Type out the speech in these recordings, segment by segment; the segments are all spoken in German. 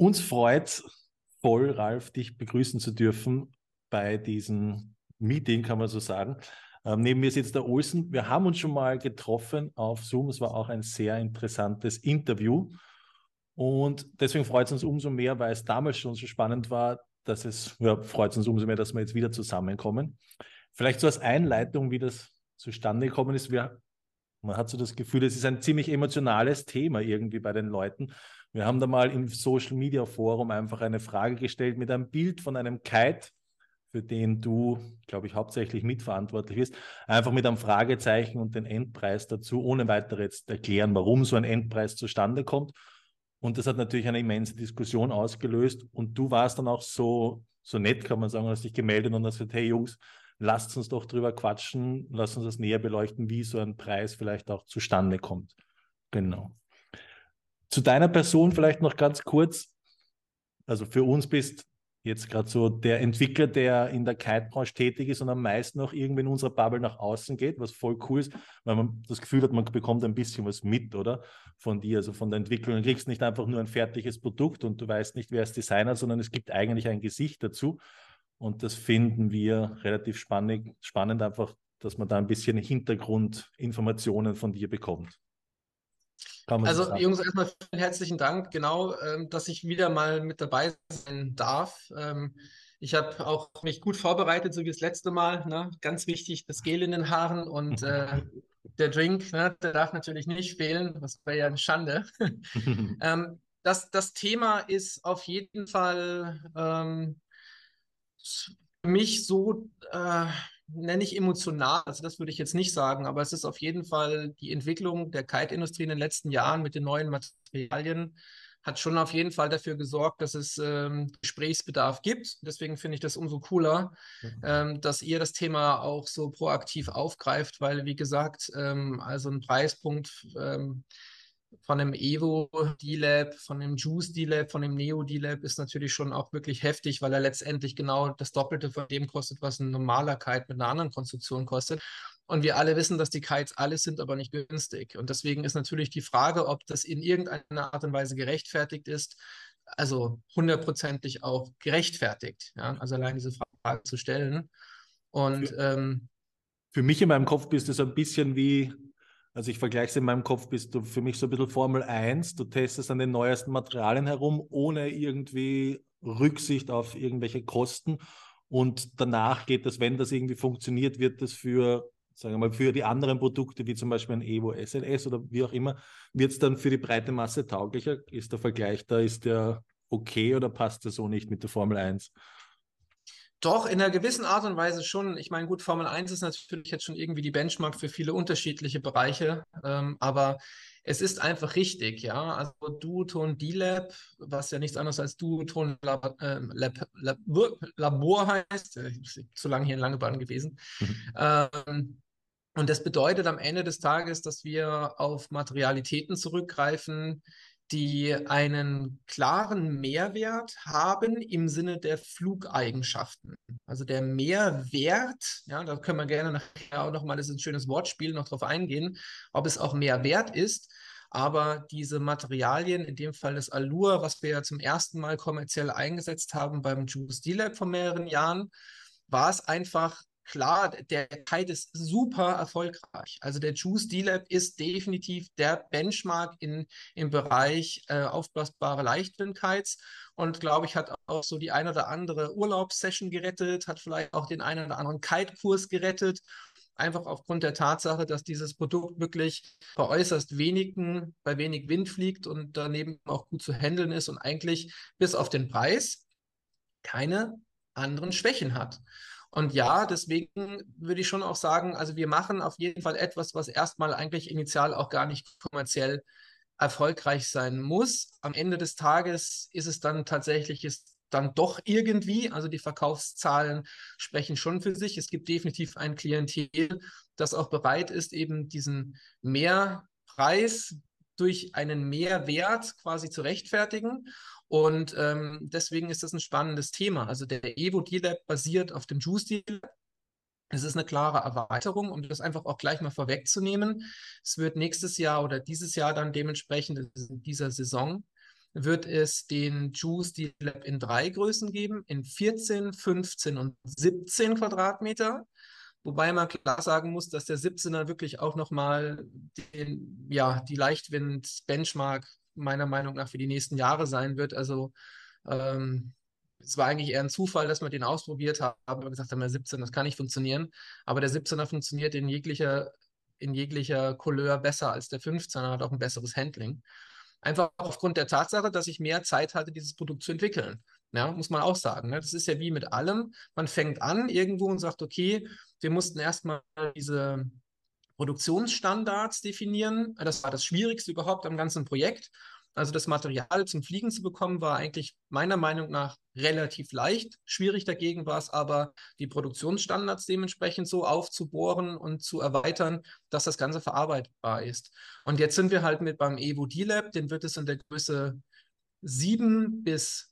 uns freut voll, Ralf, dich begrüßen zu dürfen bei diesem Meeting, kann man so sagen. Ähm, neben mir sitzt der Olsen. Wir haben uns schon mal getroffen auf Zoom. Es war auch ein sehr interessantes Interview. Und deswegen freut es uns umso mehr, weil es damals schon so spannend war, dass es, ja, freut uns umso mehr, dass wir jetzt wieder zusammenkommen. Vielleicht so als Einleitung, wie das zustande gekommen ist. Wir, man hat so das Gefühl, es ist ein ziemlich emotionales Thema irgendwie bei den Leuten. Wir haben da mal im Social Media Forum einfach eine Frage gestellt mit einem Bild von einem Kite, für den du, glaube ich, hauptsächlich mitverantwortlich bist, einfach mit einem Fragezeichen und den Endpreis dazu, ohne weiter jetzt erklären, warum so ein Endpreis zustande kommt. Und das hat natürlich eine immense Diskussion ausgelöst. Und du warst dann auch so, so nett, kann man sagen, hast dich gemeldet und hast gesagt, hey Jungs, lasst uns doch drüber quatschen, lasst uns das näher beleuchten, wie so ein Preis vielleicht auch zustande kommt. Genau. Zu deiner Person vielleicht noch ganz kurz. Also für uns bist jetzt gerade so der Entwickler, der in der Kite-Branche tätig ist und am meisten auch irgendwie in unserer Bubble nach außen geht, was voll cool ist, weil man das Gefühl hat, man bekommt ein bisschen was mit, oder? Von dir, also von der Entwicklung. Du kriegst nicht einfach nur ein fertiges Produkt und du weißt nicht, wer es designt sondern es gibt eigentlich ein Gesicht dazu. Und das finden wir relativ spannend, spannend einfach, dass man da ein bisschen Hintergrundinformationen von dir bekommt. Also sagen. Jungs, erstmal vielen herzlichen Dank, genau, ähm, dass ich wieder mal mit dabei sein darf. Ähm, ich habe auch mich gut vorbereitet, so wie das letzte Mal. Ne? Ganz wichtig, das Gel in den Haaren und äh, der Drink, ne? der darf natürlich nicht fehlen. Das wäre ja eine Schande. ähm, das, das Thema ist auf jeden Fall ähm, für mich so äh, nenne ich emotional, also das würde ich jetzt nicht sagen, aber es ist auf jeden Fall die Entwicklung der Kite-Industrie in den letzten Jahren mit den neuen Materialien hat schon auf jeden Fall dafür gesorgt, dass es ähm, Gesprächsbedarf gibt. Deswegen finde ich das umso cooler, mhm. ähm, dass ihr das Thema auch so proaktiv aufgreift, weil, wie gesagt, ähm, also ein Preispunkt ähm, von dem Evo D-Lab, von dem Juice D-Lab, von dem Neo D-Lab ist natürlich schon auch wirklich heftig, weil er letztendlich genau das Doppelte von dem kostet, was ein normaler Kite mit einer anderen Konstruktion kostet. Und wir alle wissen, dass die Kites alles sind, aber nicht günstig. Und deswegen ist natürlich die Frage, ob das in irgendeiner Art und Weise gerechtfertigt ist, also hundertprozentig auch gerechtfertigt. Ja? Also allein diese Frage zu stellen. Und für, ähm, für mich in meinem Kopf bist du so ein bisschen wie also ich vergleiche es in meinem Kopf, bist du für mich so ein bisschen Formel 1. Du testest an den neuesten Materialien herum, ohne irgendwie Rücksicht auf irgendwelche Kosten. Und danach geht das, wenn das irgendwie funktioniert, wird das für, sagen wir mal, für die anderen Produkte, wie zum Beispiel ein Evo SLS oder wie auch immer, wird es dann für die breite Masse tauglicher? Ist der Vergleich da, ist der okay oder passt der so nicht mit der Formel 1? Doch, in einer gewissen Art und Weise schon. Ich meine, gut, Formel 1 ist natürlich jetzt schon irgendwie die Benchmark für viele unterschiedliche Bereiche, ähm, aber es ist einfach richtig, ja. Also Duoton D-Lab, was ja nichts anderes als Duoton Lab, äh, Lab, Lab, Labor heißt, äh, zu lange hier in Langebahn gewesen. Mhm. Ähm, und das bedeutet am Ende des Tages, dass wir auf Materialitäten zurückgreifen, die einen klaren Mehrwert haben im Sinne der Flugeigenschaften. Also der Mehrwert, ja, da können wir gerne nachher auch nochmal, das ist ein schönes Wortspiel, noch drauf eingehen, ob es auch Mehrwert ist. Aber diese Materialien, in dem Fall das Allure, was wir ja zum ersten Mal kommerziell eingesetzt haben beim Juice D-Lab vor mehreren Jahren, war es einfach klar, der Kite ist super erfolgreich. Also der Juice D-Lab ist definitiv der Benchmark in, im Bereich äh, aufblasbare Leichtwind-Kites und glaube ich, hat auch so die eine oder andere Urlaubssession gerettet, hat vielleicht auch den einen oder anderen Kite-Kurs gerettet. Einfach aufgrund der Tatsache, dass dieses Produkt wirklich bei äußerst wenigen, bei wenig Wind fliegt und daneben auch gut zu handeln ist und eigentlich bis auf den Preis keine anderen Schwächen hat. Und ja, deswegen würde ich schon auch sagen, also wir machen auf jeden Fall etwas, was erstmal eigentlich initial auch gar nicht kommerziell erfolgreich sein muss. Am Ende des Tages ist es dann tatsächlich ist dann doch irgendwie, also die Verkaufszahlen sprechen schon für sich. Es gibt definitiv ein Klientel, das auch bereit ist, eben diesen Mehrpreis durch einen Mehrwert quasi zu rechtfertigen. Und ähm, deswegen ist das ein spannendes Thema. Also der Evo D-Lab basiert auf dem Juice D-Lab. Es ist eine klare Erweiterung, um das einfach auch gleich mal vorwegzunehmen. Es wird nächstes Jahr oder dieses Jahr dann dementsprechend in dieser Saison wird es den Juice D-Lab in drei Größen geben, in 14, 15 und 17 Quadratmeter. Wobei man klar sagen muss, dass der 17er wirklich auch nochmal ja, die Leichtwind-Benchmark meiner Meinung nach für die nächsten Jahre sein wird. Also ähm, es war eigentlich eher ein Zufall, dass wir den ausprobiert haben, aber gesagt haben, der 17, das kann nicht funktionieren. Aber der 17er funktioniert in jeglicher, in jeglicher Couleur besser als der 15er, hat auch ein besseres Handling. Einfach aufgrund der Tatsache, dass ich mehr Zeit hatte, dieses Produkt zu entwickeln. Ja, muss man auch sagen. Ne? Das ist ja wie mit allem. Man fängt an irgendwo und sagt, okay, wir mussten erstmal diese Produktionsstandards definieren. Das war das Schwierigste überhaupt am ganzen Projekt. Also das Material zum Fliegen zu bekommen, war eigentlich meiner Meinung nach relativ leicht. Schwierig dagegen war es aber, die Produktionsstandards dementsprechend so aufzubohren und zu erweitern, dass das Ganze verarbeitbar ist. Und jetzt sind wir halt mit beim Evo D-Lab, den wird es in der Größe 7 bis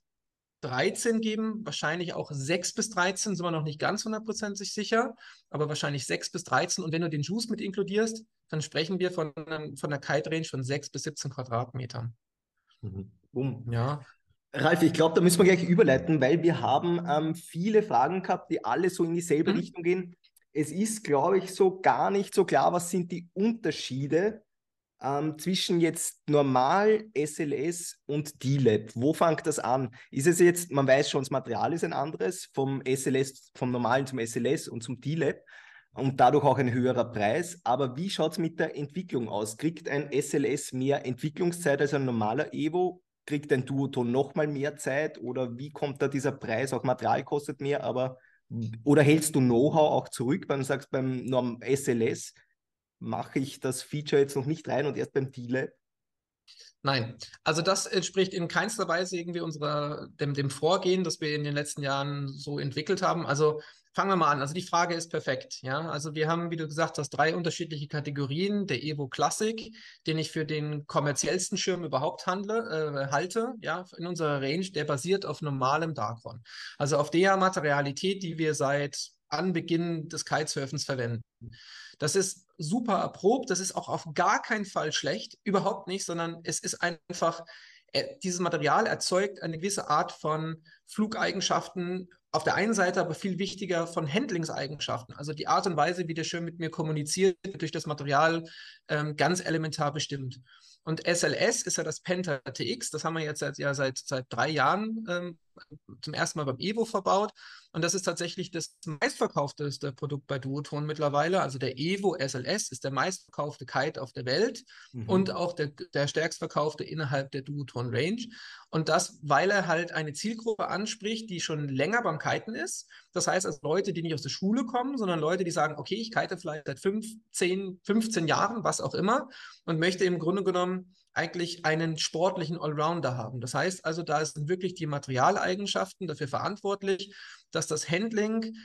13 geben, wahrscheinlich auch 6 bis 13, sind wir noch nicht ganz hundertprozentig sicher, aber wahrscheinlich 6 bis 13. Und wenn du den Juice mit inkludierst, dann sprechen wir von, von einer Kite-Range von 6 bis 17 Quadratmetern. Mhm. Boom. Ja. Ralf, ich glaube, da müssen wir gleich überleiten, weil wir haben ähm, viele Fragen gehabt, die alle so in dieselbe mhm. Richtung gehen. Es ist, glaube ich, so gar nicht so klar, was sind die Unterschiede ähm, zwischen jetzt normal, SLS und D-Lab? Wo fängt das an? Ist es jetzt, man weiß schon, das Material ist ein anderes, vom SLS, vom normalen zum SLS und zum D-Lab und dadurch auch ein höherer Preis. Aber wie schaut es mit der Entwicklung aus? Kriegt ein SLS mehr Entwicklungszeit als ein normaler Evo? Kriegt ein Duoton nochmal mehr Zeit? Oder wie kommt da dieser Preis? Auch Material kostet mehr, aber oder hältst du Know-how auch zurück, wenn du sagst, beim SLS mache ich das Feature jetzt noch nicht rein und erst beim D-Lab? Nein, also das entspricht in keinster Weise irgendwie unserer, dem, dem Vorgehen, das wir in den letzten Jahren so entwickelt haben. Also fangen wir mal an. Also die Frage ist perfekt. Ja, also wir haben, wie du gesagt hast, drei unterschiedliche Kategorien. Der Evo Classic, den ich für den kommerziellsten Schirm überhaupt handle, äh, halte, ja, in unserer Range, der basiert auf normalem Darkron. Also auf der Materialität, die wir seit Anbeginn des Kitesurfens verwenden. Das ist super erprobt, das ist auch auf gar keinen Fall schlecht, überhaupt nicht, sondern es ist einfach, äh, dieses Material erzeugt eine gewisse Art von Flugeigenschaften, auf der einen Seite aber viel wichtiger von Handlingseigenschaften. Also die Art und Weise, wie der Schirm mit mir kommuniziert, wird durch das Material ähm, ganz elementar bestimmt. Und SLS ist ja das Penta TX, das haben wir jetzt seit, ja, seit, seit drei Jahren ähm, zum ersten Mal beim Evo verbaut. Und das ist tatsächlich das meistverkaufteste Produkt bei Duoton mittlerweile. Also der Evo SLS ist der meistverkaufte Kite auf der Welt mhm. und auch der, der stärkstverkaufte innerhalb der Duoton Range. Und das, weil er halt eine Zielgruppe anspricht, die schon länger beim Kiten ist. Das heißt, also Leute, die nicht aus der Schule kommen, sondern Leute, die sagen, okay, ich kite vielleicht seit 5, 10, 15 Jahren, was auch immer, und möchte im Grunde genommen eigentlich einen sportlichen Allrounder haben. Das heißt also, da sind wirklich die Materialeigenschaften dafür verantwortlich, dass das Handling,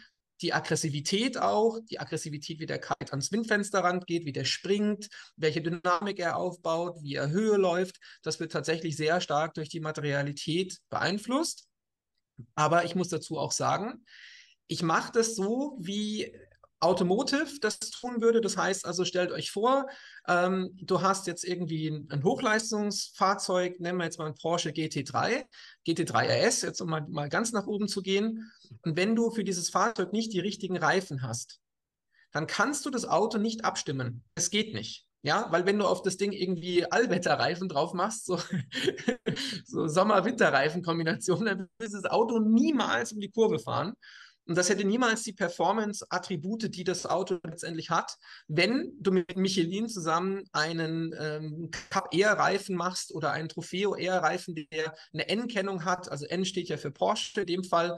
die Aggressivität auch, die Aggressivität, wie der Kite ans Windfenster rangeht, wie der springt, welche Dynamik er aufbaut, wie er Höhe läuft, das wird tatsächlich sehr stark durch die Materialität beeinflusst. Aber ich muss dazu auch sagen, ich mache das so, wie Automotive das tun würde. Das heißt also, stellt euch vor, ähm, du hast jetzt irgendwie ein, ein, Hochleistungsfahrzeug, nennen wir jetzt mal ein Porsche GT3, GT3 RS, jetzt um mal, mal ganz nach oben zu gehen. Und wenn du für dieses Fahrzeug nicht die richtigen Reifen hast, dann kannst du das Auto nicht abstimmen. Es geht nicht. Ja, weil wenn du auf das Ding irgendwie Allwetterreifen drauf machst, so, so Sommer-Winter-Reifen-Kombination, dann wird das Auto niemals um die Kurve fahren. Und das hätte niemals die Performance-Attribute, die das Auto letztendlich hat, wenn du mit Michelin zusammen einen ähm, Cup Air Reifen machst oder einen Trofeo Air Reifen, der eine N-Kennung hat. Also N steht ja für Porsche in dem Fall.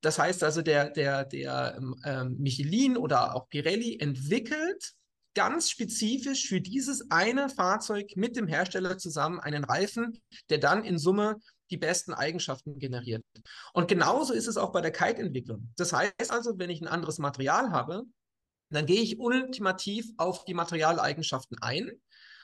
Das heißt also, der, der, der ähm, Michelin oder auch Pirelli entwickelt ganz spezifisch für dieses eine Fahrzeug mit dem Hersteller zusammen einen Reifen, der dann in Summe die besten Eigenschaften generiert. Und genauso ist es auch bei der Kite-Entwicklung. Das heißt also, wenn ich ein anderes Material habe, dann gehe ich ultimativ auf die Materialeigenschaften ein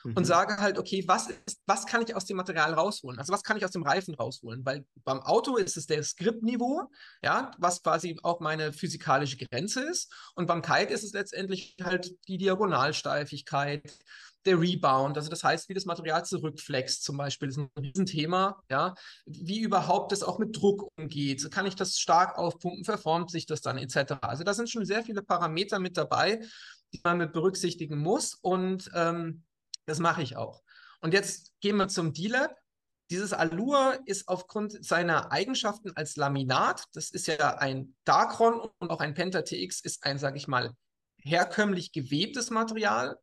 mhm. und sage halt, okay, was, ist, was kann ich aus dem Material rausholen? Also was kann ich aus dem Reifen rausholen? Weil beim Auto ist es der Skriptniveau, ja, was quasi auch meine physikalische Grenze ist. Und beim Kite ist es letztendlich halt die Diagonalsteifigkeit, der Rebound, also das heißt, wie das Material zurückflext zum Beispiel, ist ein Riesenthema, ja, wie überhaupt das auch mit Druck umgeht, kann ich das stark aufpumpen, verformt sich das dann etc. Also da sind schon sehr viele Parameter mit dabei, die man mit berücksichtigen muss und ähm, das mache ich auch. Und jetzt gehen wir zum D-Lab. Dieses Allure ist aufgrund seiner Eigenschaften als Laminat, das ist ja ein Dacron und auch ein Penta TX ist ein, sage ich mal, herkömmlich gewebtes Material.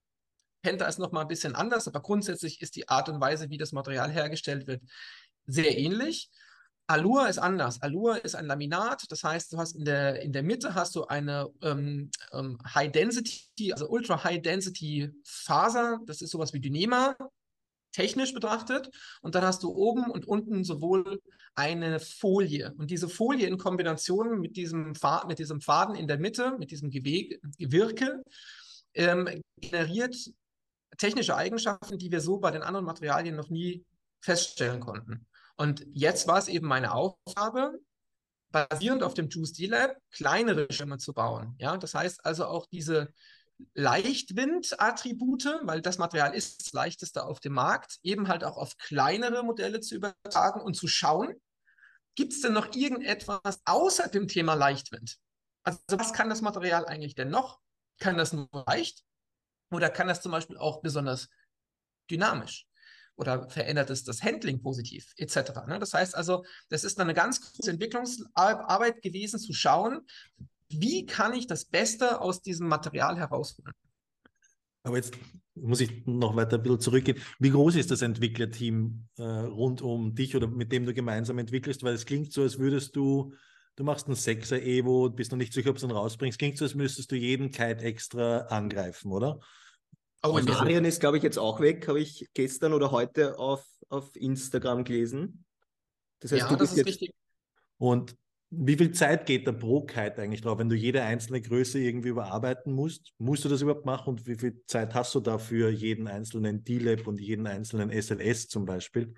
Penta ist nochmal ein bisschen anders, aber grundsätzlich ist die Art und Weise, wie das Material hergestellt wird, sehr ähnlich. Allure ist anders. Allure ist ein Laminat, das heißt, du hast in der, in der Mitte hast du eine ähm, ähm, High Density, also Ultra High Density Faser, das ist sowas wie Dynema, technisch betrachtet. Und dann hast du oben und unten sowohl eine Folie. Und diese Folie in Kombination mit diesem, Faden, mit diesem Faden in der Mitte, mit diesem Gewege, Gewirke, ähm, generiert technische Eigenschaften, die wir so bei den anderen Materialien noch nie feststellen konnten. Und jetzt war es eben meine Aufgabe, basierend auf dem Juice D-Lab kleinere Schirme zu bauen. Ja, das heißt also auch diese Leichtwind-Attribute, weil das Material ist das leichteste auf dem Markt, eben halt auch auf kleinere Modelle zu übertragen und zu schauen, gibt es denn noch irgendetwas außer dem Thema Leichtwind? Also was kann das Material eigentlich denn noch? Kann das nur leicht? Oder kann das zum Beispiel auch besonders dynamisch? Oder verändert es das Handling positiv, etc. Ne? Das heißt also, das ist eine ganz große Entwicklungsarbeit gewesen, zu schauen, wie kann ich das Beste aus diesem Material herausholen? Aber jetzt muss ich noch weiter ein bisschen zurückgehen. Wie groß ist das Entwicklerteam äh, rund um dich oder mit dem du gemeinsam entwickelst? Weil es klingt so, als würdest du, du machst einen Sechser Evo, bist noch nicht sicher, ob du es dann rausbringst. Klingt so, als müsstest du jeden Kite extra angreifen, oder? Oh, also, Marian ist, glaube ich, jetzt auch weg, habe ich gestern oder heute auf, auf Instagram gelesen. Das heißt, ja, das ist richtig. Und wie viel Zeit geht der pro Kite eigentlich drauf, wenn du jede einzelne Größe irgendwie überarbeiten musst? Musst du das überhaupt machen und wie viel Zeit hast du dafür jeden einzelnen D-Lab und jeden einzelnen SLS zum Beispiel?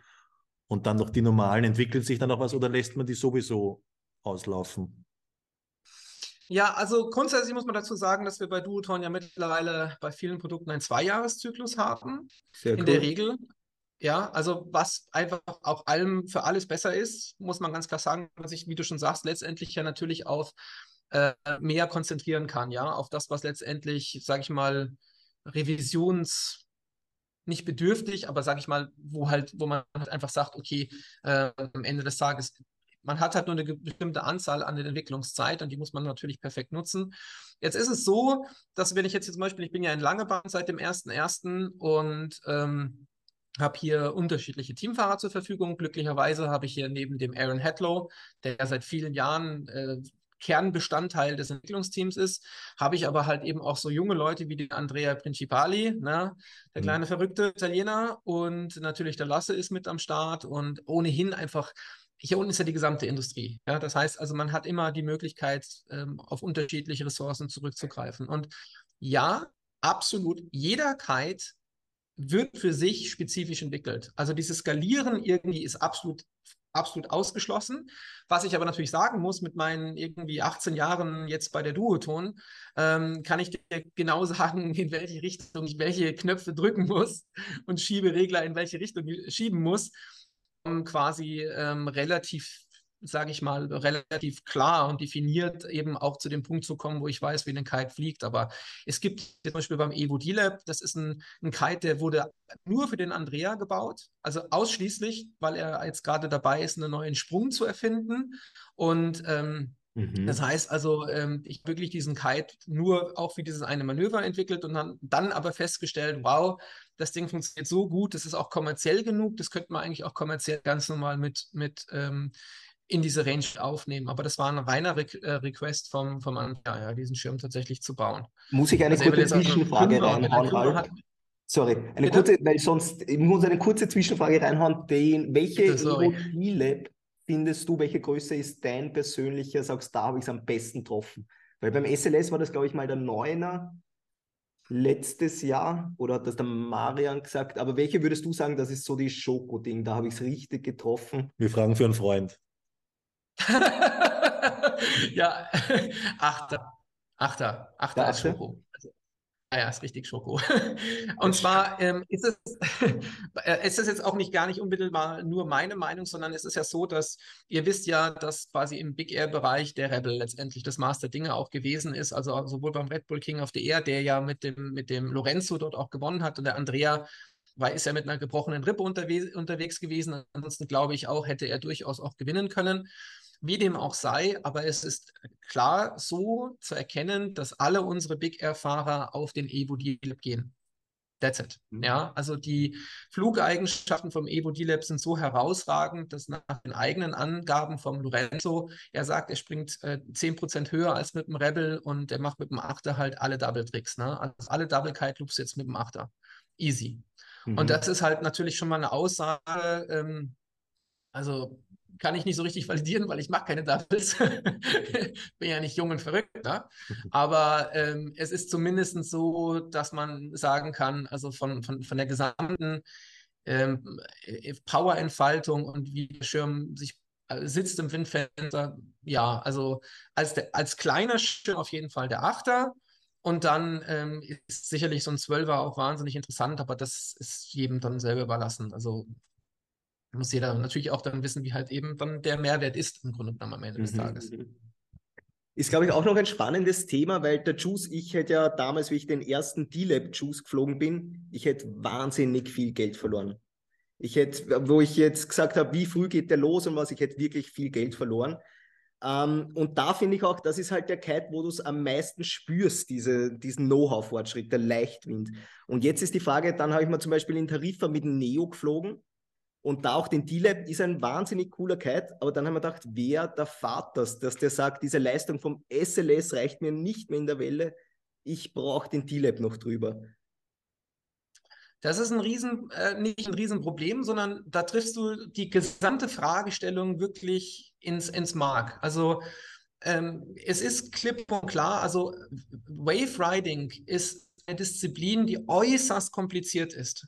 Und dann noch die normalen, entwickelt sich dann noch was oder lässt man die sowieso auslaufen? Ja, also grundsätzlich muss man dazu sagen, dass wir bei Duoton ja mittlerweile bei vielen Produkten einen Zweijahreszyklus haben. Sehr in cool. der Regel. Ja, also was einfach auch allem für alles besser ist, muss man ganz klar sagen, dass ich, wie du schon sagst, letztendlich ja natürlich auf äh, mehr konzentrieren kann, ja, auf das, was letztendlich, sage ich mal, Revisions nicht bedürftig, aber sage ich mal, wo halt, wo man halt einfach sagt, okay, äh, am Ende des Tages, man hat halt nur eine bestimmte Anzahl an der Entwicklungszeit und die muss man natürlich perfekt nutzen. Jetzt ist es so, dass wenn ich jetzt, zum Beispiel, ich bin ja in Langebahn seit dem 1.1. und ähm, habe hier unterschiedliche Teamfahrer zur Verfügung. Glücklicherweise habe ich hier neben dem Aaron Hatlow, der seit vielen Jahren äh, Kernbestandteil des Entwicklungsteams ist, habe ich aber halt eben auch so junge Leute wie den Andrea Principali, ne, der mhm. kleine verrückte Italiener und natürlich der Lasse ist mit am Start und ohnehin einfach hier unten ist ja die gesamte Industrie. Ja? Das heißt also, man hat immer die Möglichkeit, ähm, auf unterschiedliche Ressourcen zurückzugreifen. Und ja, absolut, jeder Kite wird für sich spezifisch entwickelt. Also dieses Skalieren irgendwie ist absolut absolut ausgeschlossen. Was ich aber natürlich sagen muss, mit meinen irgendwie 18 Jahren jetzt bei der Duoton, ähm, kann ich dir genau sagen, in welche Richtung ich welche Knöpfe drücken muss und Schieberegler in welche Richtung schieben muss, quasi ähm, relativ sage ich mal, relativ klar und definiert eben auch zu dem Punkt zu kommen, wo ich weiß, wie ein Kite fliegt. Aber es gibt zum Beispiel beim Evo D-Lab, das ist ein, ein Kite, der wurde nur für den Andrea gebaut, also ausschließlich, weil er jetzt gerade dabei ist, einen neuen Sprung zu erfinden. Und ähm, mhm. das heißt also, ähm, ich wirklich diesen Kite nur auch für dieses eine Manöver entwickelt und dann, dann aber festgestellt, wow, das Ding funktioniert so gut, das ist auch kommerziell genug, das könnte man eigentlich auch kommerziell ganz normal mit, mit ähm, in diese Range aufnehmen. Aber das war ein reiner Re äh, Request vom, vom Andrea, ja, diesen Schirm tatsächlich zu bauen. Muss ich eine also kurze Zwischenfrage reinhauen? Sorry, eine Bitte? kurze, weil sonst, ich muss eine kurze Zwischenfrage reinhauen. Den, welche Evo-Lab findest du, welche Größe ist dein persönlicher, sagst, da habe ich es am besten getroffen? Weil beim SLS war das, glaube ich, mal der Neuner letztes Jahr oder hat das der Marian gesagt, aber welche würdest du sagen, das ist so die Schoko-Ding, da habe ich es richtig getroffen? Wir fragen für einen Freund. ja, Achter. Achter. Achter als Schoko. Also, ja, ist richtig Schoko. Und zwar ähm, ist, es, äh, ist es jetzt auch nicht gar nicht unmittelbar nur meine Meinung, sondern es ist ja so, dass ihr wisst ja, dass quasi im Big Air-Bereich der Rebel letztendlich das Master Dinge auch gewesen ist. Also sowohl beim Red Bull King of the Air, der ja mit dem, mit dem Lorenzo dort auch gewonnen hat und der Andrea war, ist ja mit einer gebrochenen Rippe unterwe unterwegs gewesen. Ansonsten glaube ich auch, hätte er durchaus auch gewinnen können. Wie dem auch sei, aber es ist klar so zu erkennen, dass alle unsere Big Air-Fahrer auf den Evo D-Lab gehen. That's it. Mhm. Ja, also die Flugeigenschaften vom Evo D-Lab sind so herausragend, dass nach den eigenen Angaben vom Lorenzo, er sagt, er springt äh, 10% höher als mit dem Rebel und er macht mit dem Achter halt alle Double Tricks. Ne? Also alle Double Kite Loops jetzt mit dem Achter. Easy. Mhm. Und das ist halt natürlich schon mal eine Aussage, ähm, also kann ich nicht so richtig validieren, weil ich mache keine Doubles. Bin ja nicht jung und verrückt. Ne? Aber ähm, es ist zumindest so, dass man sagen kann, also von, von, von der gesamten ähm, äh, Powerentfaltung und wie der Schirm sich äh, sitzt im Windfenster, ja, also als, der, als kleiner Schirm auf jeden Fall der Achter. Und dann ähm, ist sicherlich so ein Zwölfer auch wahnsinnig interessant, aber das ist jedem dann selber überlassen. Also muss jeder natürlich auch dann wissen, wie halt eben dann der Mehrwert ist im Grunde genommen am Ende des mhm. Tages. Ist, glaube ich, auch noch ein spannendes Thema, weil der Juice, ich hätte ja damals, wie ich den ersten D-Lab Juice geflogen bin, ich hätte wahnsinnig viel Geld verloren. Ich hätte, wo ich jetzt gesagt habe, wie früh geht der los und was, ich hätte wirklich viel Geld verloren. Ähm, und da finde ich auch, das ist halt der Kite, wo du es am meisten spürst, diese, diesen Know-how-Fortschritt, der Leichtwind. Und jetzt ist die Frage, dann habe ich mal zum Beispiel in Tarifa mit Neo geflogen und da auch den D-Lab ist ein wahnsinnig cooler Kite, aber dann haben wir gedacht, wer der Fahrt das, dass der sagt, diese Leistung vom SLS reicht mir nicht mehr in der Welle, ich brauche den D-Lab noch drüber. Das ist ein Riesen, äh, nicht ein Riesenproblem, sondern da triffst du die gesamte Fragestellung wirklich ins, ins Mark. Also ähm, es ist klipp und klar, also Wave Riding ist eine Disziplin, die äußerst kompliziert ist.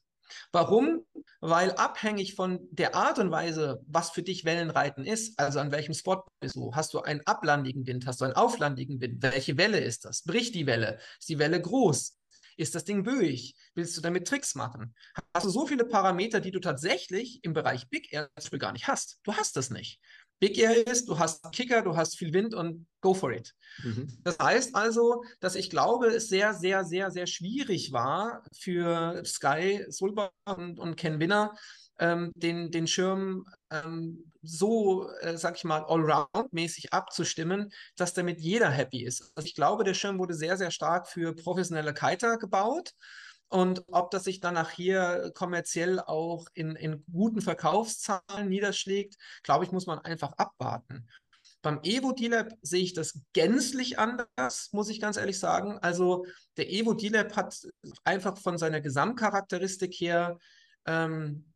Warum? Weil abhängig von der Art und Weise, was für dich Wellenreiten ist, also an welchem Spot bist du, hast du einen ablandigen Wind, hast du einen auflandigen Wind, welche Welle ist das? Bricht die Welle? Ist die Welle groß? Ist das Ding böig? Willst du damit Tricks machen? Hast du so viele Parameter, die du tatsächlich im Bereich Big Air zum Beispiel gar nicht hast? Du hast das nicht. Big Air ist, du hast Kicker, du hast viel Wind und go for it. Mhm. Das heißt also, dass ich glaube, es sehr, sehr, sehr, sehr schwierig war für Sky, Sulba und, und Ken Winner, ähm, den, den Schirm ähm, so, äh, sag ich mal, allround-mäßig abzustimmen, dass damit jeder happy ist. Also ich glaube, der Schirm wurde sehr, sehr stark für professionelle Kiter gebaut. Und ob das sich dann nachher kommerziell auch in, in guten Verkaufszahlen niederschlägt, glaube ich, muss man einfach abwarten. Beim Evo D-Lab sehe ich das gänzlich anders, muss ich ganz ehrlich sagen. Also der Evo D-Lab hat einfach von seiner Gesamtcharakteristik her ähm,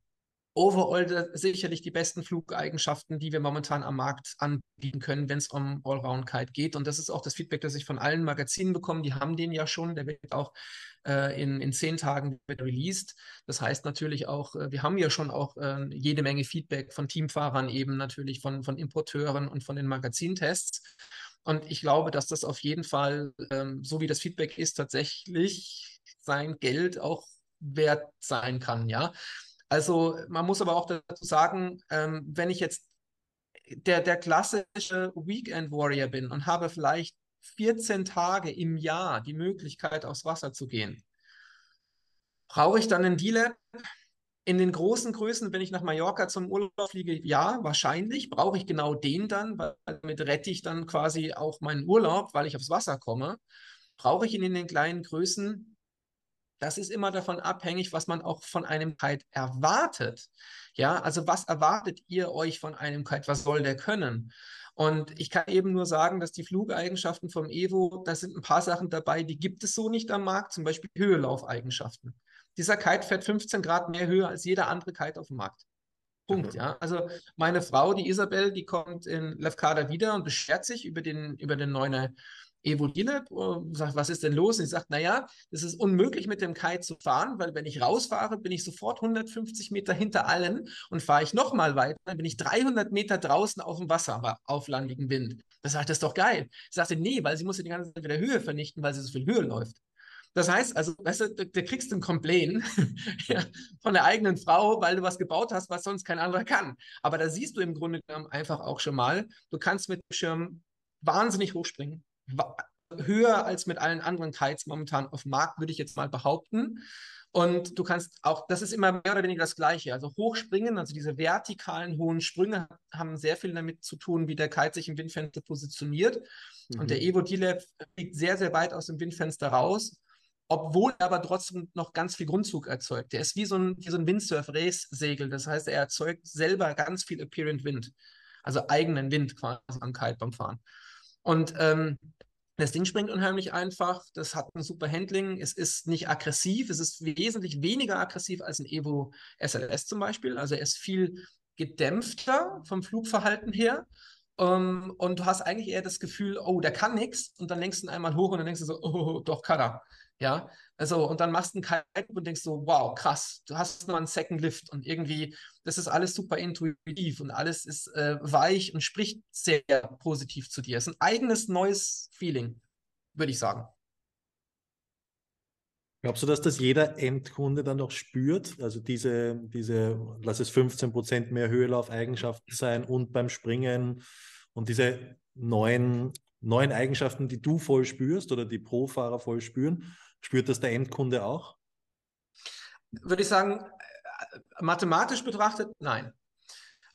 overall sicherlich die besten Flugeigenschaften, die wir momentan am Markt anbieten können, wenn es um Allround-Kite geht. Und das ist auch das Feedback, das ich von allen Magazinen bekomme. Die haben den ja schon. Der wird auch äh, in, in zehn Tagen released. Das heißt natürlich auch, äh, wir haben ja schon auch äh, jede Menge Feedback von Teamfahrern eben natürlich, von, von Importeuren und von den Magazintests. Und ich glaube, dass das auf jeden Fall, ähm, so wie das Feedback ist, tatsächlich sein Geld auch wert sein kann, ja. Also man muss aber auch dazu sagen, ähm, wenn ich jetzt der, der klassische Weekend Warrior bin und habe vielleicht 14 Tage im Jahr die Möglichkeit, aufs Wasser zu gehen, brauche ich dann einen Dealer? In den großen Größen, wenn ich nach Mallorca zum Urlaub fliege, ja, wahrscheinlich. Brauche ich genau den dann, weil damit rette ich dann quasi auch meinen Urlaub, weil ich aufs Wasser komme. Brauche ich ihn in den kleinen Größen? Das ist immer davon abhängig, was man auch von einem Kite erwartet. Ja, also was erwartet ihr euch von einem Kite? Was soll der können? Und ich kann eben nur sagen, dass die Flugeigenschaften vom Evo, da sind ein paar Sachen dabei, die gibt es so nicht am Markt, zum Beispiel Höhelaufeigenschaften. Dieser Kite fährt 15 Grad mehr Höhe als jeder andere Kite auf dem Markt. Punkt, mhm. ja. Also meine Frau, die Isabel, die kommt in Lefkada wieder und beschwert sich über den, über den neuen Evo Dilep sagt, was ist denn los? Und ich sage, naja, das ist unmöglich mit dem Kite zu fahren, weil wenn ich rausfahre, bin ich sofort 150 Meter hinter allen und fahre ich nochmal weiter, dann bin ich 300 Meter draußen auf dem Wasser, aber auf landigem Wind. Das sagt, das ist doch geil. Ich sagte, nee, weil sie muss ja die ganze Zeit wieder Höhe vernichten, weil sie so viel Höhe läuft. Das heißt, also, weißt du, du, du kriegst einen Complain ja, von der eigenen Frau, weil du was gebaut hast, was sonst kein anderer kann. Aber da siehst du im Grunde genommen einfach auch schon mal, du kannst mit dem Schirm wahnsinnig hochspringen. Höher als mit allen anderen Kites momentan auf dem Markt, würde ich jetzt mal behaupten. Und du kannst auch, das ist immer mehr oder weniger das Gleiche. Also hochspringen, also diese vertikalen hohen Sprünge haben sehr viel damit zu tun, wie der Kite sich im Windfenster positioniert. Mhm. Und der mhm. Evo D-Lab fliegt sehr, sehr weit aus dem Windfenster raus obwohl er aber trotzdem noch ganz viel Grundzug erzeugt. Der ist wie so ein, so ein Windsurf-Race-Segel. Das heißt, er erzeugt selber ganz viel Apparent Wind, also eigenen Wind quasi am Kite beim Fahren. Und ähm, das Ding springt unheimlich einfach, das hat ein super Handling, es ist nicht aggressiv, es ist wesentlich weniger aggressiv als ein Evo SLS zum Beispiel. Also er ist viel gedämpfter vom Flugverhalten her. Um, ähm, und du hast eigentlich eher das Gefühl, oh, der kann nichts. Und dann lenkst du ihn einmal hoch und dann denkst du so, oh, doch kann er. Ja, also und dann machst du einen Kite und denkst so, wow, krass, du hast noch einen Second Lift und irgendwie, das ist alles super intuitiv und alles ist äh, weich und spricht sehr positiv zu dir. Es ist ein eigenes neues Feeling, würde ich sagen. Glaubst du, dass das jeder Endkunde dann noch spürt? Also diese, diese, lass es 15% mehr Höhelaufeigenschaften sein und beim Springen und diese neuen, neuen Eigenschaften, die du voll spürst oder die Pro-Fahrer voll spüren? Spürt das der Endkunde auch? Würde ich sagen, äh, mathematisch betrachtet, nein.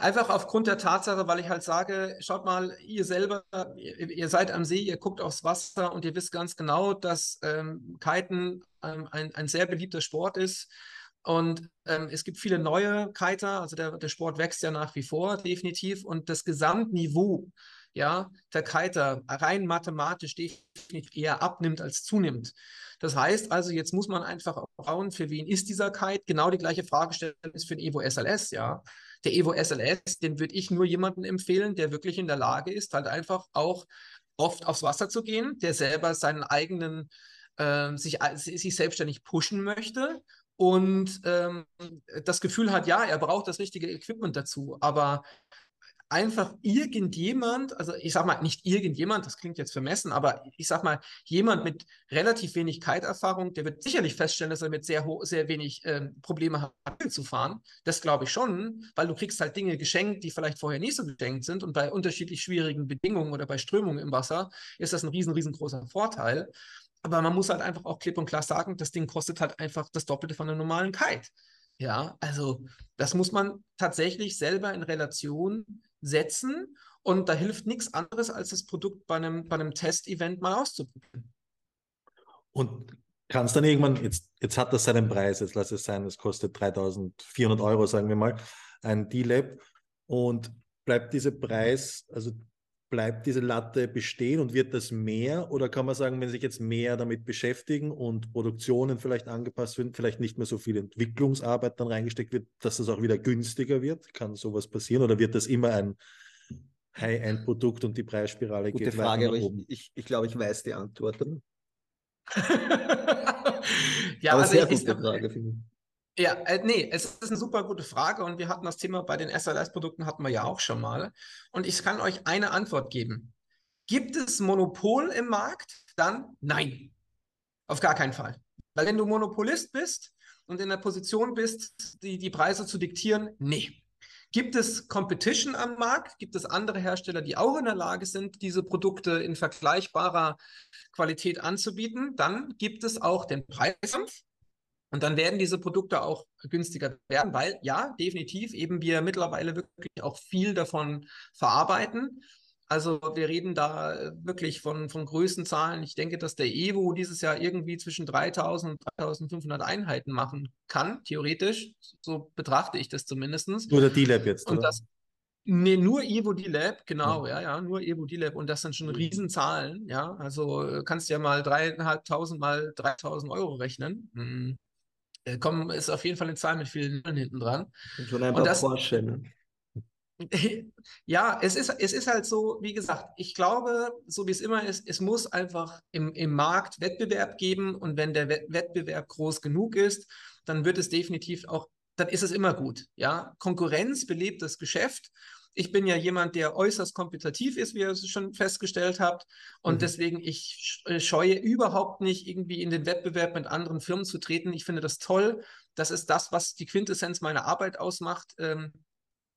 Einfach aufgrund der Tatsache, weil ich halt sage, schaut mal, ihr selber, ihr, seid am See, ihr guckt aufs Wasser und ihr wisst ganz genau, dass ähm, Kiten ähm, ein, ein sehr beliebter Sport ist. Und ähm, es gibt viele neue Kiter, also der, der Sport wächst ja nach wie vor, definitiv. Und das Gesamtniveau ja, der Kiter rein mathematisch definitiv eher abnimmt als zunimmt. Das heißt also, jetzt muss man einfach auch schauen, für wen ist dieser Kite? Genau die gleiche Frage stellen ist für den Evo SLS, ja. Der Evo SLS, den würde ich nur jemandem empfehlen, der wirklich in der Lage ist, halt einfach auch oft aufs Wasser zu gehen, der selber seinen eigenen, äh, sich, sich selbstständig pushen möchte und ähm, das Gefühl hat, ja, er braucht das richtige Equipment dazu, aber einfach irgendjemand, also ich sag mal nicht irgendjemand, das klingt jetzt vermessen, aber ich sag mal jemand mit relativ wenig Kite-Erfahrung, der wird sicherlich feststellen, dass er mit sehr sehr wenig ähm, Probleme hat zu fahren. Das glaube ich schon, weil du kriegst halt Dinge geschenkt, die vielleicht vorher nicht so geschenkt sind und bei unterschiedlich schwierigen Bedingungen oder bei Strömungen im Wasser ist das ein riesen riesengroßer Vorteil. Aber man muss halt einfach auch klipp und klar sagen, das Ding kostet halt einfach das Doppelte von einem normalen Kite. Ja, also das muss man tatsächlich selber in Relation setzen und da hilft nichts anderes, als das Produkt bei einem, bei einem Test-Event mal auszuprobieren. Und kann es dann irgendwann, jetzt, jetzt hat das seinen Preis, jetzt lass es sein, es kostet 3400 Euro, sagen wir mal, ein D-Lab und bleibt dieser Preis, also bleibt diese Latte bestehen und wird das mehr? Oder kann man sagen, wenn sich jetzt mehr damit beschäftigen und Produktionen vielleicht angepasst werden, vielleicht nicht mehr so viel Entwicklungsarbeit dann reingesteckt wird, dass das auch wieder günstiger wird? Kann sowas passieren? Oder wird das immer ein High-End-Produkt und die Preisspirale Gute geht Frage, weiter nach oben? Ich, ich, ich glaube, ich weiß die Antwort. ja, aber also sehr ich, gute Frage, finde ich. Ja, äh, nee, es ist eine super gute Frage und wir hatten das Thema bei den SLS-Produkten hatten wir ja auch schon mal. Und ich kann euch eine Antwort geben. Gibt es Monopol im Markt? Dann nein. Auf gar keinen Fall. Weil wenn du Monopolist bist und in der Position bist, die, die Preise zu diktieren, nee. Gibt es Competition am Markt? Gibt es andere Hersteller, die auch in der Lage sind, diese Produkte in vergleichbarer Qualität anzubieten? Dann gibt es auch den Preiskampf. Und dann werden diese Produkte auch günstiger werden, weil ja, definitiv eben wir mittlerweile wirklich auch viel davon verarbeiten. Also wir reden da wirklich von, von Größenzahlen. Ich denke, dass der Evo dieses Jahr irgendwie zwischen 3000 und 3500 Einheiten machen kann, theoretisch. So betrachte ich das zumindest. Nur der D-Lab jetzt, und oder? Das, Nee, nur Evo D-Lab, genau, ja. ja, ja, nur Evo D-Lab und das sind schon mhm. Riesenzahlen, ja, also äh, kannst ja mal dreieinhalbtausend mal 3000 Euro rechnen. Äh, kommen, ist auf jeden Fall eine Zahl mit vielen Nullen hinten dran. Paar das, Porsche. Ne? Ja, es ist, es ist halt so, wie gesagt, ich glaube, so wie es immer ist, es muss einfach im, im Markt Wettbewerb geben und wenn der Wettbewerb groß genug ist, dann wird es definitiv auch, dann ist es immer gut. Ja, Konkurrenz belebt das Geschäft Ich bin ja jemand, der äußerst kompetitiv ist, wie ihr es schon festgestellt habt. Und mhm. deswegen, ich äh, scheue überhaupt nicht, irgendwie in den Wettbewerb mit anderen Firmen zu treten. Ich finde das toll. Das ist das, was die Quintessenz meiner Arbeit ausmacht. Ähm,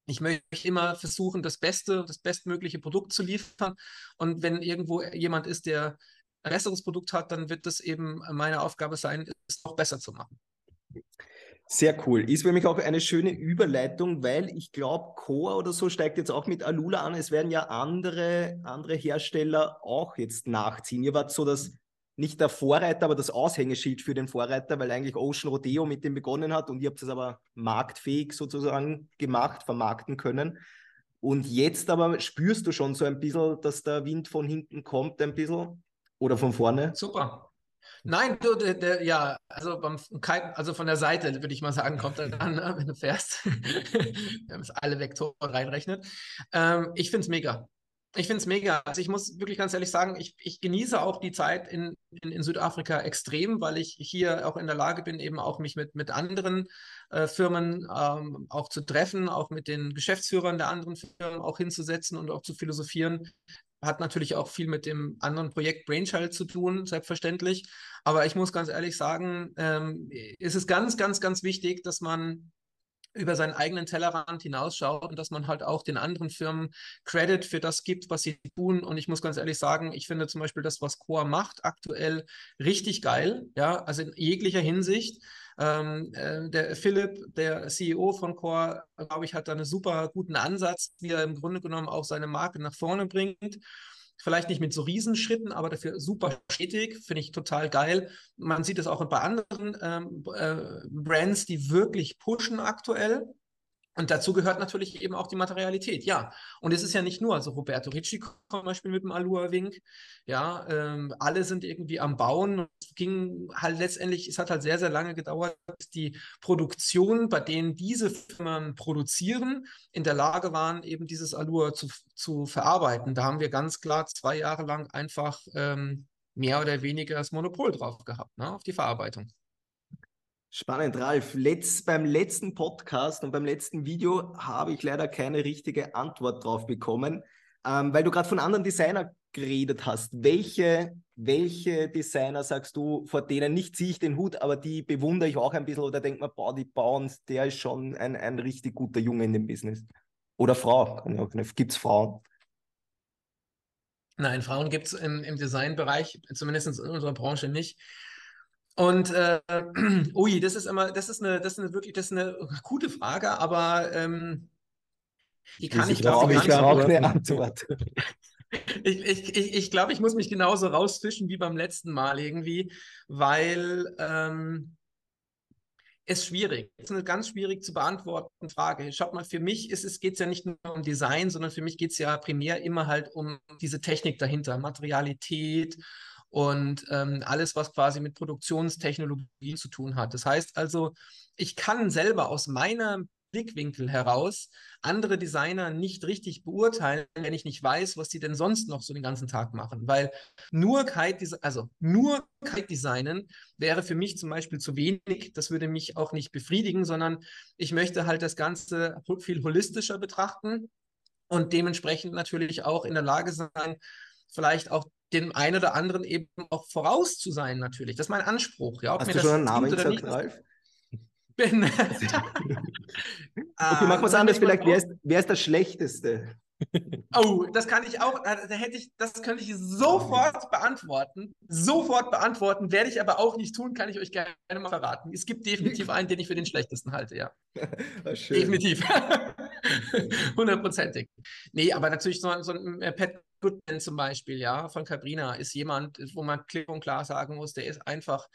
ich möchte immer versuchen, das beste, das bestmögliche Produkt zu liefern. Und wenn irgendwo jemand ist, der ein besseres Produkt hat, dann wird das eben meine Aufgabe sein, es noch besser zu machen. Sehr cool. Ist für mich auch eine schöne Überleitung, weil ich glaube, Core oder so steigt jetzt auch mit Alula an. Es werden ja andere, andere Hersteller auch jetzt nachziehen. Ihr wart so das nicht der Vorreiter, aber das Aushängeschild für den Vorreiter, weil eigentlich Ocean Rodeo mit dem begonnen hat und ihr habt es aber marktfähig sozusagen gemacht, vermarkten können. Und jetzt aber spürst du schon so ein bisschen, dass der Wind von hinten kommt, ein bisschen oder von vorne? Super. Nein, du, der, der, ja, also, beim, also von der Seite, würde ich mal sagen, kommt er dann, ne, wenn du fährst. wenn man alle Vektoren reinrechnet. Ähm, ich finde es mega. Ich finde es mega. Also ich muss wirklich ganz ehrlich sagen, ich, ich genieße auch die Zeit in, in, in, Südafrika extrem, weil ich hier auch in der Lage bin, eben auch mich mit, mit anderen äh, Firmen ähm, auch zu treffen, auch mit den Geschäftsführern der anderen Firmen auch hinzusetzen und auch zu philosophieren. Hat natürlich auch viel mit dem anderen Projekt Brainchild zu tun, selbstverständlich. Aber ich muss ganz ehrlich sagen, ähm, ist ganz, ganz, ganz wichtig, dass man über seinen eigenen Tellerrand hinausschaut und dass man halt auch den anderen Firmen Credit für das gibt, was sie tun. Und ich muss ganz ehrlich sagen, ich finde zum Beispiel das, was Core macht, aktuell richtig geil. Ja, also in jeglicher Hinsicht. Ähm, äh, der Philipp, der CEO von Core, glaube ich, hat da einen super guten Ansatz, wie er im Grunde genommen auch seine Marke nach vorne bringt. Vielleicht nicht mit so Riesenschritten, aber dafür super stetig, finde ich total geil. Man sieht es auch bei anderen ähm, äh, Brands, die wirklich pushen aktuell. Und dazu gehört natürlich eben auch die Materialität, ja. Und es ist ja nicht nur, also Roberto Ricci zum Beispiel mit dem Alua Wink, ja, ähm, alle sind irgendwie am Bauen. Es ging halt letztendlich, es hat halt sehr, sehr lange gedauert, bis die Produktion, bei denen diese Firmen produzieren, in der Lage waren, eben dieses Alua zu, zu verarbeiten. Da haben wir ganz klar zwei Jahre lang einfach ähm, mehr oder weniger das Monopol drauf gehabt, ne, auf die Verarbeitung. Spannend, Ralf. Letz, beim letzten Podcast und beim letzten Video habe ich leider keine richtige Antwort drauf bekommen, ähm, weil du gerade von anderen Designern geredet hast. Welche, welche Designer sagst du, vor denen nicht ziehe ich den Hut, aber die bewundere ich auch ein bisschen oder denkt man, boah, die bauen, der ist schon ein, ein richtig guter Junge in dem Business. Oder Frau, gibt es Frauen? Nein, Frauen gibt es im, im Designbereich, zumindest in unserer Branche nicht. Und äh, ui, das ist immer, das ist eine, das ist eine wirklich, das ist eine gute Frage, aber ähm, die kann ich, ich glaube ich, auch eine Antwort. ich, ich, ich, ich glaube, ich muss mich genauso rausfischen wie beim letzten Mal irgendwie, weil ähm, es schwierig. Es ist eine ganz schwierig zu beantworten Frage. Schaut mal, für mich ist es geht es ja nicht nur um Design, sondern für mich geht es ja primär immer halt um diese Technik dahinter, Materialität und ähm, alles, was quasi mit Produktionstechnologie zu tun hat. Das heißt also, ich kann selber aus meinem Blickwinkel heraus andere Designer nicht richtig beurteilen, wenn ich nicht weiß, was sie denn sonst noch so den ganzen Tag machen. Weil nur Kite, also nur Kite designen wäre für mich zum Beispiel zu wenig. Das würde mich auch nicht befriedigen, sondern ich möchte halt das Ganze viel holistischer betrachten und dementsprechend natürlich auch in der Lage sein, vielleicht auch dem einen oder anderen eben auch voraus zu sein, natürlich. Das ist mein Anspruch. Ja, ob Hast mir du schon einen Namen gesagt, Ralf? Bin. okay, machen wir es anders. Vielleicht, wer ist, wer ist der Schlechteste? Oh, das kann ich auch, da hätte ich, das könnte ich sofort beantworten. Sofort beantworten, werde ich aber auch nicht tun, kann ich euch gerne mal verraten. Es gibt definitiv einen, den ich für den schlechtesten halte, ja. definitiv. Hundertprozentig. nee, aber natürlich so, so ein äh, Pat Goodman zum Beispiel, ja, von Cabrina ist jemand, wo man klipp und klar sagen muss, der ist einfach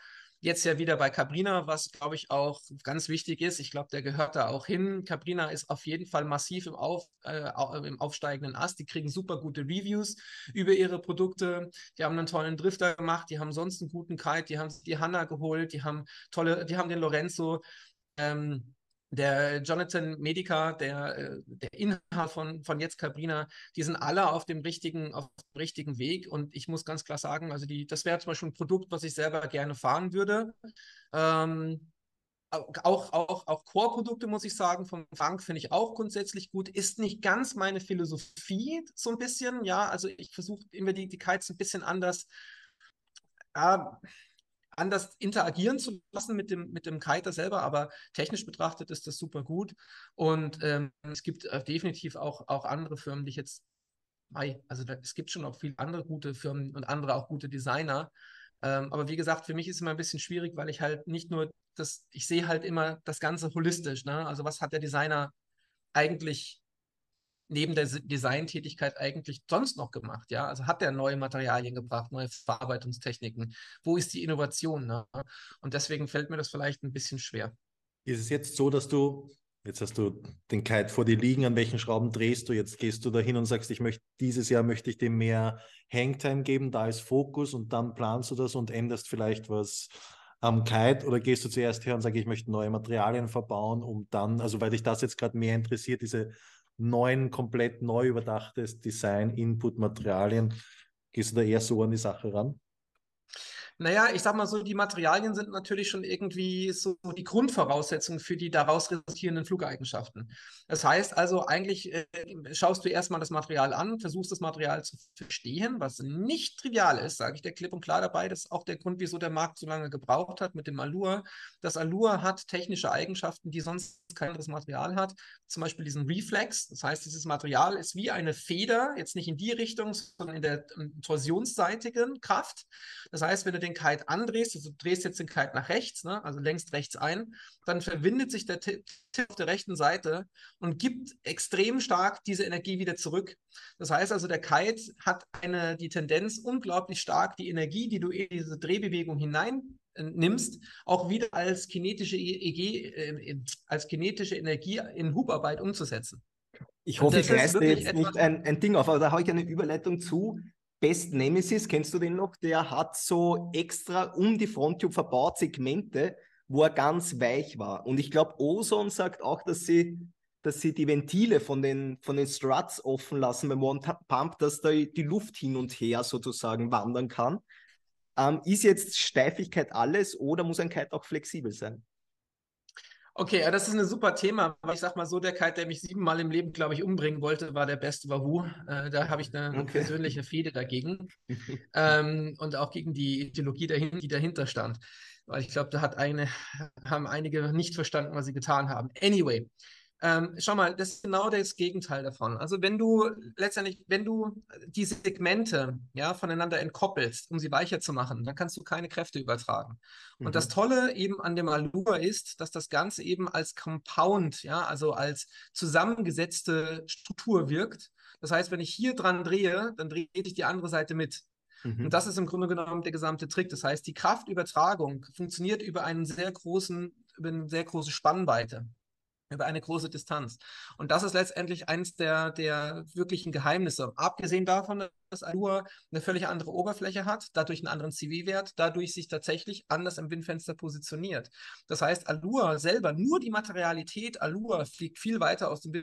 jetzt ja wieder bei Cabrina, was glaube ich auch ganz wichtig ist. Ich glaube, der gehört da auch hin. Cabrina ist auf jeden Fall massiv im, auf, äh, im aufsteigenden Ast. Die kriegen super gute Reviews über ihre Produkte. Die haben einen tollen Drifter gemacht, die haben sonst einen guten Kite, die haben die Hanna geholt, die haben tolle, die haben den Lorenzo. Ähm, der Jonathan Medica, der, äh, der Inhaber von, von Jetzt Cabrina, die sind alle auf dem richtigen, auf dem richtigen Weg. Und ich muss ganz klar sagen, also die, das wäre zum Beispiel ein Produkt, was ich selber gerne fahren würde. Ähm, auch, auch, auch Core-Produkte, muss ich sagen, vom Frank finde ich auch grundsätzlich gut. Ist nicht ganz meine Philosophie, so ein bisschen, ja. Also ich versuche immer die, die Kites ein bisschen anders, äh, anders interagieren zu lassen mit dem, mit dem Kiter selber, aber technisch betrachtet ist das super gut. Und ähm, es gibt äh, definitiv auch, auch andere Firmen, die ich jetzt, also da, es gibt schon auch viele andere gute Firmen und andere auch gute Designer. Ähm, aber wie gesagt, für mich ist es immer ein bisschen schwierig, weil ich halt nicht nur das, ich sehe halt immer das Ganze holistisch. Ne? Also was hat der Designer eigentlich neben der Designtätigkeit eigentlich sonst noch gemacht? Ja, also hat er neue Materialien gebracht, neue Verarbeitungstechniken? Wo ist die Innovation? Ne? Und deswegen fällt mir das vielleicht ein bisschen schwer. Ist es jetzt so, dass du Jetzt hast du den Kite vor dir liegen, an welchen Schrauben drehst du? Jetzt gehst du dahin und sagst, ich möchte dieses Jahr möchte ich dem mehr Hangtime geben, da ist Fokus und dann planst du das und änderst vielleicht was am Kite oder gehst du zuerst her und sagst, ich möchte neue Materialien verbauen, um dann, also weil dich das jetzt gerade mehr interessiert, diese neuen, komplett neu überdachtes Design, Input, Materialien, gehst du da eher so an die Sache ran? Naja, ich sag mal so, die Materialien sind natürlich schon irgendwie so die Grundvoraussetzungen für die daraus resultierenden Flugeigenschaften. Das heißt also, eigentlich äh, schaust du erstmal das Material an, versuchst das Material zu verstehen, was nicht trivial ist, sage ich dir klipp und klar dabei. Das ist auch der Grund, wieso der Markt so lange gebraucht hat mit dem Allure. Das Allure hat technische Eigenschaften, die sonst kein anderes Material hat. Zum Beispiel diesen Reflex. Das heißt, dieses Material ist wie eine Feder, jetzt nicht in die Richtung, sondern in der torsionsseitigen Kraft. Das heißt, wenn du den Kite andrehst, also du drehst jetzt den Kite nach rechts, ne, also längst rechts ein, dann verbindet sich der Tipp auf der rechten Seite und gibt extrem stark diese Energie wieder zurück. Das heißt also, der Kite hat eine, die Tendenz, unglaublich stark die Energie, die du in diese Drehbewegung hinein äh, nimmst, auch wieder als kinetische, EEG, äh, als kinetische Energie in Hubarbeit umzusetzen. Ich hoffe, ich reiße jetzt nicht ein, ein Ding auf, aber da habe ich eine Überleitung zu. Best Nemesis, kennst du den noch? Der hat so extra um die Fronttube verbaut Segmente, wo er ganz weich war. Und ich glaube, Ozone sagt auch, dass sie, dass sie die Ventile von den, von den Struts offen lassen beim One Pump, dass da die Luft hin und her sozusagen wandern kann. Ähm, ist jetzt Steifigkeit alles oder muss ein Kite auch flexibel sein? Okay, das ist ein super Thema. Ich sag mal so, der Kite, der mich siebenmal im Leben, glaube ich, umbringen wollte, war der beste Wahoo. Äh, da habe ich eine okay. persönliche Fehde dagegen. ähm, und auch gegen die Ideologie, dahin, die dahinter stand. Weil ich glaube, da hat eine, haben einige nicht verstanden, was sie getan haben. Anyway, ähm, schau mal, das ist genau das Gegenteil davon. Also wenn du letztendlich, wenn du die Segmente ja, voneinander entkoppelst, um sie weicher zu machen, dann kannst du keine Kräfte übertragen. Mhm. Und das mhm. Tolle eben an dem Allure ist, dass das Ganze eben als Compound, ja, also als zusammengesetzte Struktur wirkt. Das heißt, wenn ich hier dran drehe, dann drehe ich die andere Seite mit. Mhm. Und das ist im Grunde genommen der gesamte Trick. Das heißt, die Kraftübertragung funktioniert über einen sehr großen, über eine sehr große Spannweite über eine große Distanz. Und das ist letztendlich eines der, der wirklichen Geheimnisse. Abgesehen davon, dass Allure eine völlig andere Oberfläche hat, dadurch einen anderen CV-Wert, dadurch sich tatsächlich anders im Windfenster positioniert. Das heißt, Allure selber, nur die Materialität Allure fliegt viel weiter aus dem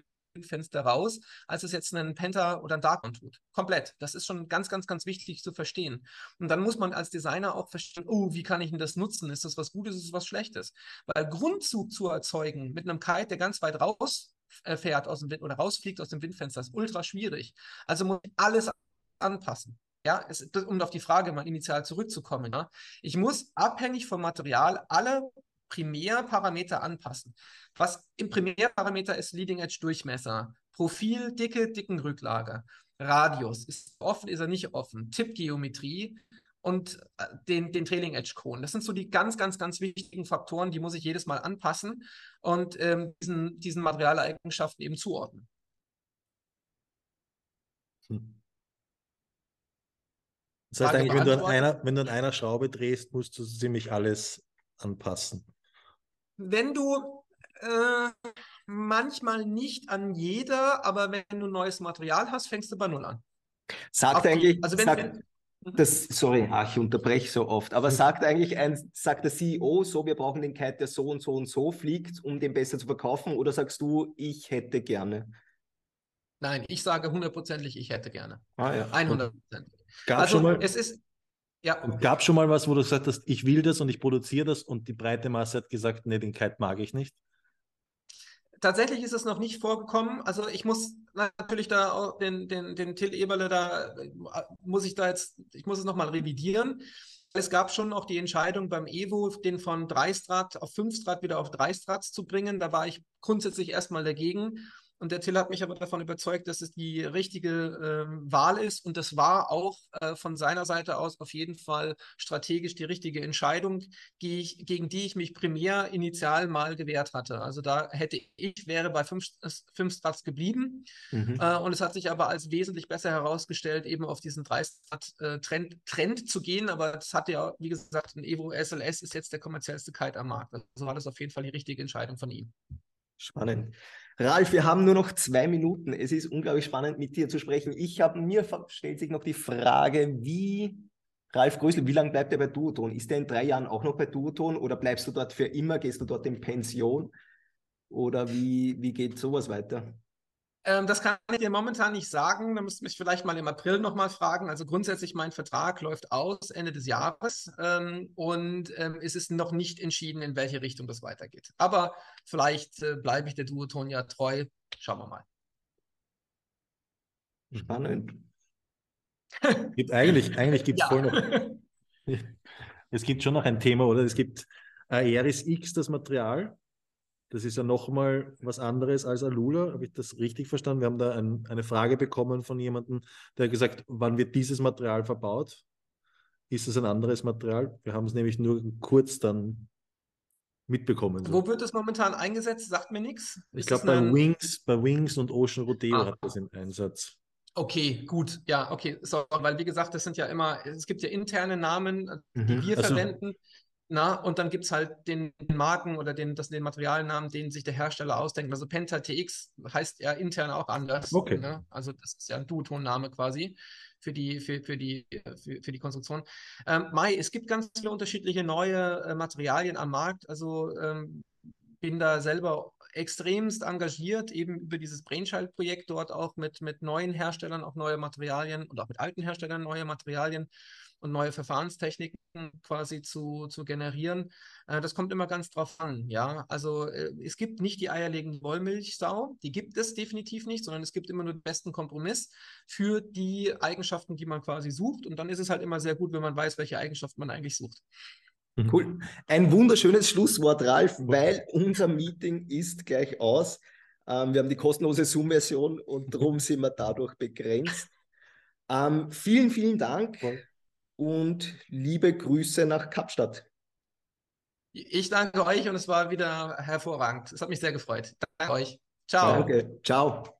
Fenster raus, als es jetzt ein Penta oder ein Darkon tut. Komplett. Das ist schon ganz, ganz, ganz wichtig zu verstehen. Und dann muss man als Designer auch verstehen, oh, wie kann ich denn das nutzen? Ist das was Gutes, ist das was Schlechtes? Weil Grundzug zu erzeugen mit einem Kite, der ganz weit raus äh, fährt aus dem Wind oder rausfliegt aus dem Windfenster, ist ultra schwierig. Also muss ich alles anpassen. Ja, es, um auf die Frage mal initial zurückzukommen. Ja. Ich muss abhängig vom Material alle Primärparameter anpassen. Was im Primärparameter ist Leading Edge Durchmesser, Profil, Dicke, dicken Rücklage, Radius, ist offen, ist er nicht offen, Tippgeometrie und äh, den, den Trailing Edge Cone. Das sind so die ganz, ganz, ganz wichtigen Faktoren, die muss ich jedes Mal anpassen und ähm, diesen, diesen Materialeigenschaften eben zuordnen. Hm. Das heißt eigentlich, wenn du, an einer, wenn du an einer Schraube drehst, musst du ziemlich alles anpassen. Wenn du äh, manchmal nicht an jeder, aber wenn du neues Material hast, fängst du bei Null an. Sagt Auf eigentlich, also wenn, sagt, wenn, mhm. das, sorry, ach, ich unterbreche so oft, aber mhm. sagt eigentlich ein, sagt der CEO so, wir brauchen den Kite, der so und so und so fliegt, um den besser zu verkaufen, oder sagst du, ich hätte gerne? Nein, ich sage hundertprozentig, ich hätte gerne. Ah, ja. 100%. Gab also, schon mal, es ist, Ja. Gab schon mal was, wo du gesagt hast, ich will das und ich produziere das und die breite Masse hat gesagt, nee, den Kite mag ich nicht? Tatsächlich ist es noch nicht vorgekommen. Also ich muss natürlich da auch den, den, den Till Eberle da, muss ich da jetzt, ich muss es nochmal revidieren. Es gab schon auch die Entscheidung beim Evo, den von 3 Strat auf 5 Strat wieder auf 3 Strats zu bringen. Da war ich grundsätzlich erstmal dagegen. Und der Till hat mich aber davon überzeugt, dass es die richtige äh, Wahl ist. Und das war auch äh, von seiner Seite aus auf jeden Fall strategisch die richtige Entscheidung, die ich, gegen die ich mich primär initial mal gewehrt hatte. Also da hätte ich, wäre bei fünf, fünf Strats geblieben. Mhm. Äh, und es hat sich aber als wesentlich besser herausgestellt, eben auf diesen 3-Strat-Trend äh, Trend zu gehen. Aber das hatte ja, wie gesagt, ein Evo SLS ist jetzt der kommerziellste Kite am Markt. Also war das auf jeden Fall die richtige Entscheidung von ihm. Spannend. Ralf, wir haben nur noch zwei Minuten. Es ist unglaublich spannend, mit dir zu sprechen. Ich habe mir stellt sich noch die Frage, wie Ralf Grösel, wie lange bleibt er bei Duoton? Ist er in drei Jahren auch noch bei Duoton oder bleibst du dort für immer? Gehst du dort in Pension? Oder wie, wie geht sowas weiter? Ähm, das kann ich dir momentan nicht sagen. Da müsste mich vielleicht mal im April nochmal fragen. Also grundsätzlich, mein Vertrag läuft aus Ende des Jahres ähm, und ähm, es ist noch nicht entschieden, in welche Richtung das weitergeht. Aber vielleicht äh, bleibe ich der Duoton ja treu. Schauen wir mal. Spannend. gibt eigentlich eigentlich gibt es ja. voll noch. Es gibt schon noch ein Thema, oder? Es gibt Aeris X, das Material. Das ist ja nochmal was anderes als Alula. Habe ich das richtig verstanden? Wir haben da ein, eine Frage bekommen von jemandem, der gesagt, wann wird dieses Material verbaut? Ist es ein anderes Material? Wir haben es nämlich nur kurz dann mitbekommen. So. Wo wird das momentan eingesetzt? Sagt mir nichts. Ich glaube bei Wings, bei Wings und Ocean Rodeo ah. hat das im Einsatz. Okay, gut. Ja, okay. So, weil wie gesagt, das sind ja immer, es gibt ja interne Namen, die mhm. wir also, verwenden. Na, und dann gibt es halt den Marken oder den, das, den Materialnamen, den sich der Hersteller ausdenkt. Also Penta TX heißt ja intern auch anders. Okay. Ne? Also das ist ja ein Duotonname quasi für die, für, für die, für, für die Konstruktion. Ähm, Mai, es gibt ganz viele unterschiedliche neue äh, Materialien am Markt. Also ähm, bin da selber extremst engagiert, eben über dieses Brainchild-Projekt dort auch mit, mit neuen Herstellern auch neue Materialien und auch mit alten Herstellern neue Materialien und neue Verfahrenstechniken quasi zu, zu generieren. Äh, das kommt immer ganz drauf an, ja. Also äh, es gibt nicht die eierlegende Wollmilchsau, die gibt es definitiv nicht, sondern es gibt immer nur den besten Kompromiss für die Eigenschaften, die man quasi sucht. Und dann ist es halt immer sehr gut, wenn man weiß, welche Eigenschaften man eigentlich sucht. Mhm. Cool. Ein wunderschönes Schlusswort, Ralf, weil unser Meeting ist gleich aus. Ähm, wir haben die kostenlose Zoom-Version und darum sind wir dadurch begrenzt. Ähm, vielen, vielen Dank und liebe Grüße nach Kapstadt. Ich danke euch und es war wieder hervorragend. Es hat mich sehr gefreut. Danke euch. Ciao. Danke. Ciao.